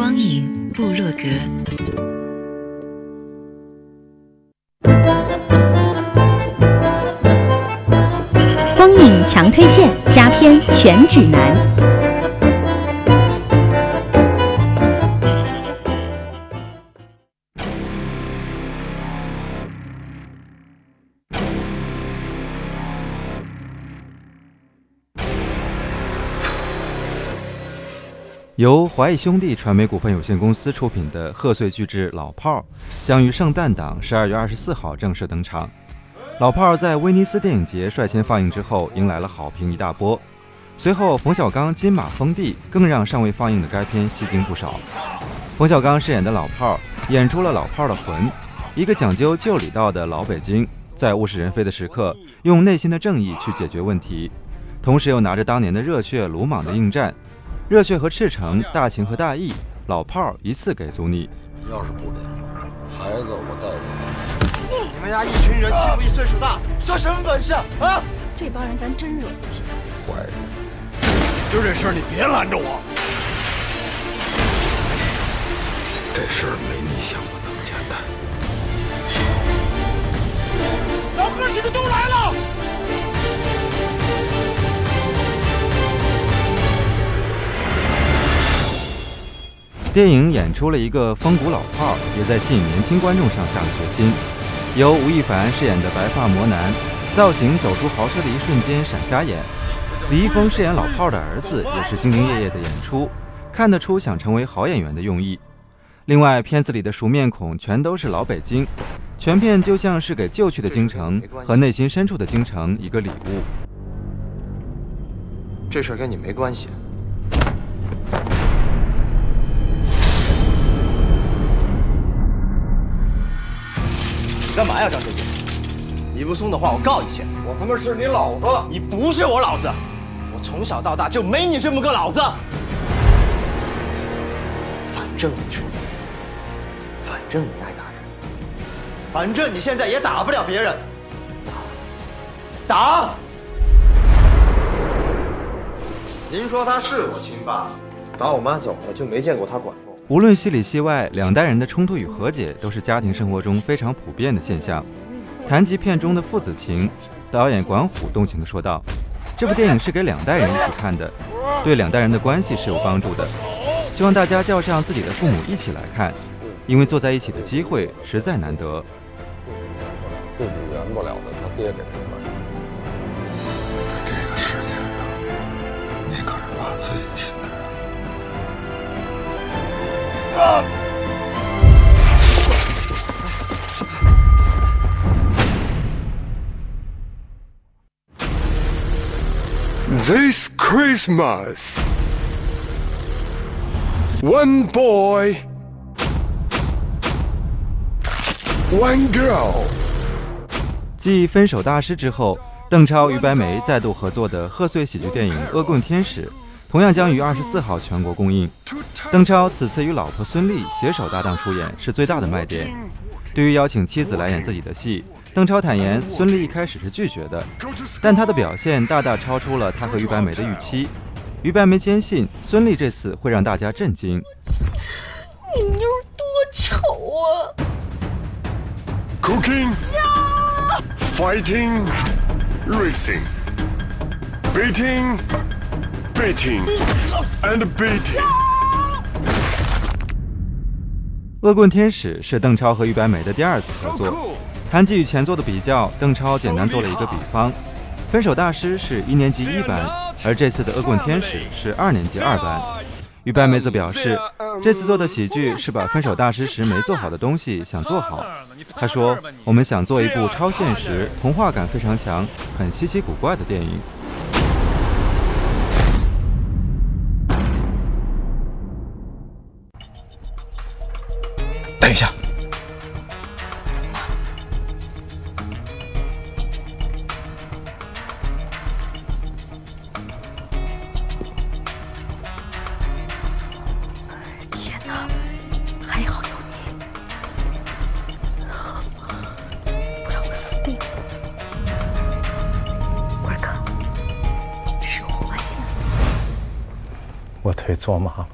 光影部落格。光影强推荐，佳片全指南。由华谊兄弟传媒股份有限公司出品的贺岁巨制《老炮儿》将于圣诞档十二月二十四号正式登场。《老炮儿》在威尼斯电影节率先放映之后，迎来了好评一大波。随后，冯小刚金马封地，更让尚未放映的该片吸睛不少。冯小刚饰演的老炮儿，演出了老炮儿的魂，一个讲究旧礼道的老北京，在物是人非的时刻，用内心的正义去解决问题，同时又拿着当年的热血鲁莽的应战。热血和赤诚，大情和大义，老炮儿一次给足你。要是不灵，孩子我带走。你们家一群人欺负一岁数大，算什么本事啊？这帮人咱真惹不起。坏人，今儿这事儿你别拦着我。这事儿没你想的那么简单。老哥，你们都来了。电影演出了一个风骨老炮儿，也在吸引年轻观众上下了决心。由吴亦凡饰演的白发魔男，造型走出豪车的一瞬间闪瞎眼。李易峰饰演老炮儿的儿子，也是兢兢业业的演出，看得出想成为好演员的用意。另外，片子里的熟面孔全都是老北京，全片就像是给旧去的京城和内心深处的京城一个礼物。这事儿跟你没关系。干嘛呀，张书记？你不松的话，我告你去。我他妈是你老子！你不是我老子，我从小到大就没你这么个老子。反正你是，反正你爱打人，反正你现在也打不了别人。打！打！您说他是我亲爸，打我妈走了就没见过他管过。无论戏里戏外，两代人的冲突与和解都是家庭生活中非常普遍的现象。谈及片中的父子情，导演管虎动情地说道：“这部电影是给两代人一起看的，对两代人的关系是有帮助的。希望大家叫上自己的父母一起来看，因为坐在一起的机会实在难得。自己圆不了的，他爹给他圆。在这个世界上，你可是爸最亲 This Christmas, one boy, one girl. 继《分手大师》之后，邓超、于白眉再度合作的贺岁喜剧电影《恶棍天使》同样将于二十四号全国公映。邓超此次与老婆孙俪携手搭档出演，是最大的卖点。对于邀请妻子来演自己的戏，邓超坦言，孙俪一开始是拒绝的，但她的表现大大超出了他和于白眉的预期。于白眉坚信，孙俪这次会让大家震惊。你妞多丑啊！Cooking, fighting, racing, beating, beating, and beating. 恶棍天使是邓超和于白眉的第二次合作。谈及与前作的比较，邓超简单做了一个比方：分手大师是一年级一班，而这次的恶棍天使是二年级二班。于白眉则表示，这次做的喜剧是把分手大师时没做好的东西想做好。他说：“我们想做一部超现实、童话感非常强、很稀奇古怪的电影。”我腿坐麻了。